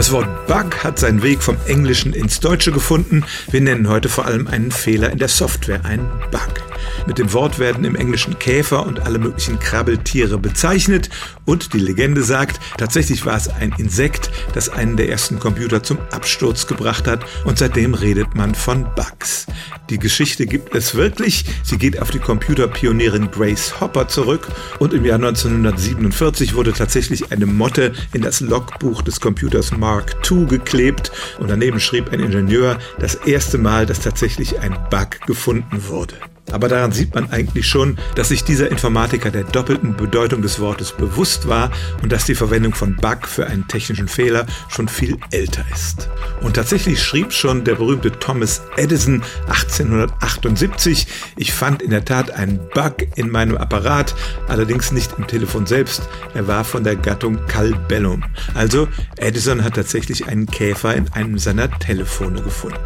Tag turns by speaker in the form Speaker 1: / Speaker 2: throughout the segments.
Speaker 1: Das Wort Bug hat seinen Weg vom Englischen ins Deutsche gefunden. Wir nennen heute vor allem einen Fehler in der Software einen Bug. Mit dem Wort werden im Englischen Käfer und alle möglichen Krabbeltiere bezeichnet und die Legende sagt, tatsächlich war es ein Insekt, das einen der ersten Computer zum Absturz gebracht hat und seitdem redet man von Bugs. Die Geschichte gibt es wirklich. Sie geht auf die Computerpionierin Grace Hopper zurück und im Jahr 1947 wurde tatsächlich eine Motte in das Logbuch des Computers Mark II geklebt und daneben schrieb ein Ingenieur das erste Mal, dass tatsächlich ein Bug gefunden wurde. Aber daran sieht man eigentlich schon, dass sich dieser Informatiker der doppelten Bedeutung des Wortes bewusst war und dass die Verwendung von Bug für einen technischen Fehler schon viel älter ist. Und tatsächlich schrieb schon der berühmte Thomas Edison 1878, ich fand in der Tat einen Bug in meinem Apparat, allerdings nicht im Telefon selbst, er war von der Gattung Calbellum. Also Edison hat tatsächlich einen Käfer in einem seiner Telefone gefunden.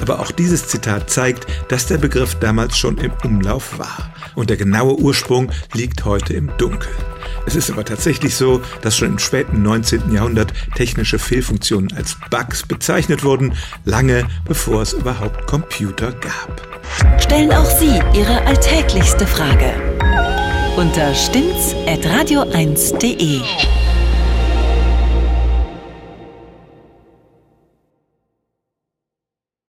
Speaker 1: Aber auch dieses Zitat zeigt, dass der Begriff damals schon im Umlauf war. Und der genaue Ursprung liegt heute im Dunkeln. Es ist aber tatsächlich so, dass schon im späten 19. Jahrhundert technische Fehlfunktionen als Bugs bezeichnet wurden, lange bevor es überhaupt Computer gab.
Speaker 2: Stellen auch Sie Ihre alltäglichste Frage unter stimmtz.radio1.de.